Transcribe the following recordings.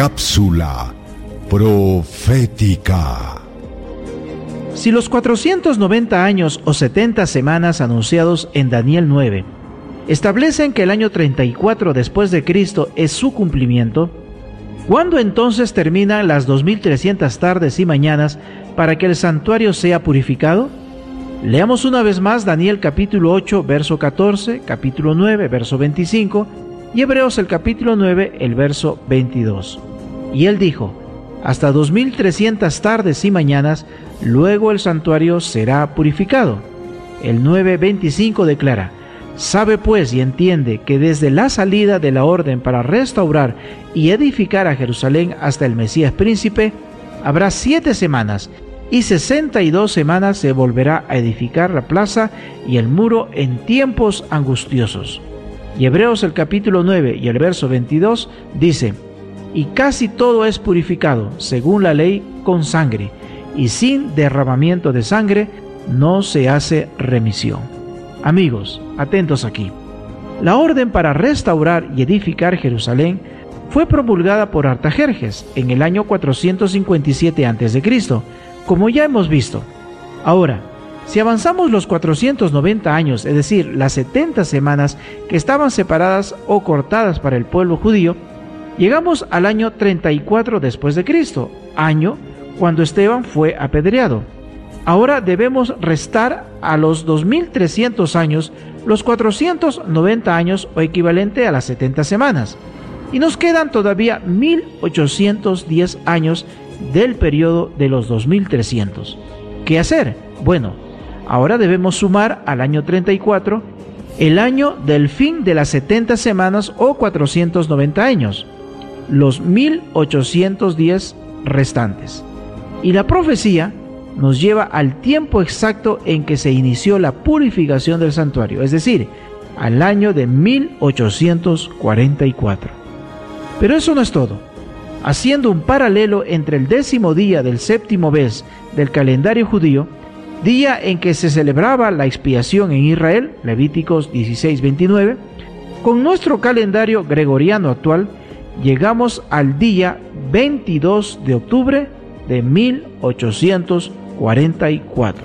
Cápsula profética. Si los 490 años o 70 semanas anunciados en Daniel 9 establecen que el año 34 después de Cristo es su cumplimiento, ¿cuándo entonces terminan las 2300 tardes y mañanas para que el santuario sea purificado? Leamos una vez más Daniel capítulo 8, verso 14, capítulo 9, verso 25 y Hebreos el capítulo 9, el verso 22. Y él dijo, hasta 2300 tardes y mañanas, luego el santuario será purificado. El 9.25 declara, Sabe pues y entiende que desde la salida de la orden para restaurar y edificar a Jerusalén hasta el Mesías príncipe, habrá siete semanas y sesenta y dos semanas se volverá a edificar la plaza y el muro en tiempos angustiosos. Y Hebreos el capítulo 9 y el verso 22 dice, y casi todo es purificado, según la ley, con sangre, y sin derramamiento de sangre no se hace remisión. Amigos, atentos aquí. La orden para restaurar y edificar Jerusalén fue promulgada por Artajerjes en el año 457 a.C., como ya hemos visto. Ahora, si avanzamos los 490 años, es decir, las 70 semanas que estaban separadas o cortadas para el pueblo judío, llegamos al año 34 después de Cristo, año cuando Esteban fue apedreado. Ahora debemos restar a los 2300 años los 490 años o equivalente a las 70 semanas. Y nos quedan todavía 1810 años del periodo de los 2300. ¿Qué hacer? Bueno, ahora debemos sumar al año 34 el año del fin de las 70 semanas o 490 años, los 1810 restantes. Y la profecía nos lleva al tiempo exacto en que se inició la purificación del santuario, es decir, al año de 1844. Pero eso no es todo. Haciendo un paralelo entre el décimo día del séptimo mes del calendario judío, día en que se celebraba la expiación en Israel, Levíticos 16-29, con nuestro calendario gregoriano actual, llegamos al día 22 de octubre de 1844.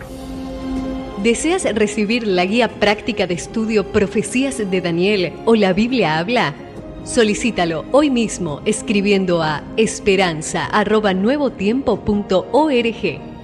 ¿Deseas recibir la guía práctica de estudio Profecías de Daniel o la Biblia habla? Solicítalo hoy mismo escribiendo a esperanza.nuevotiempo.org.